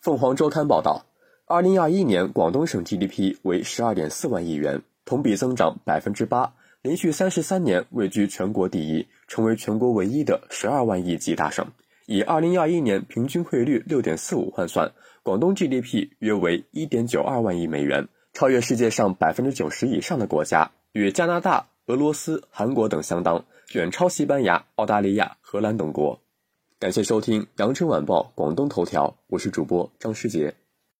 凤凰周刊报道，二零二一年广东省 GDP 为十二点四万亿元，同比增长百分之八，连续三十三年位居全国第一，成为全国唯一的十二万亿级大省。以二零二一年平均汇率六点四五换算，广东 GDP 约为一点九二万亿美元，超越世界上百分之九十以上的国家，与加拿大、俄罗斯、韩国等相当，远超西班牙、澳大利亚、荷兰等国。感谢收听《羊城晚报广东头条》，我是主播张世杰。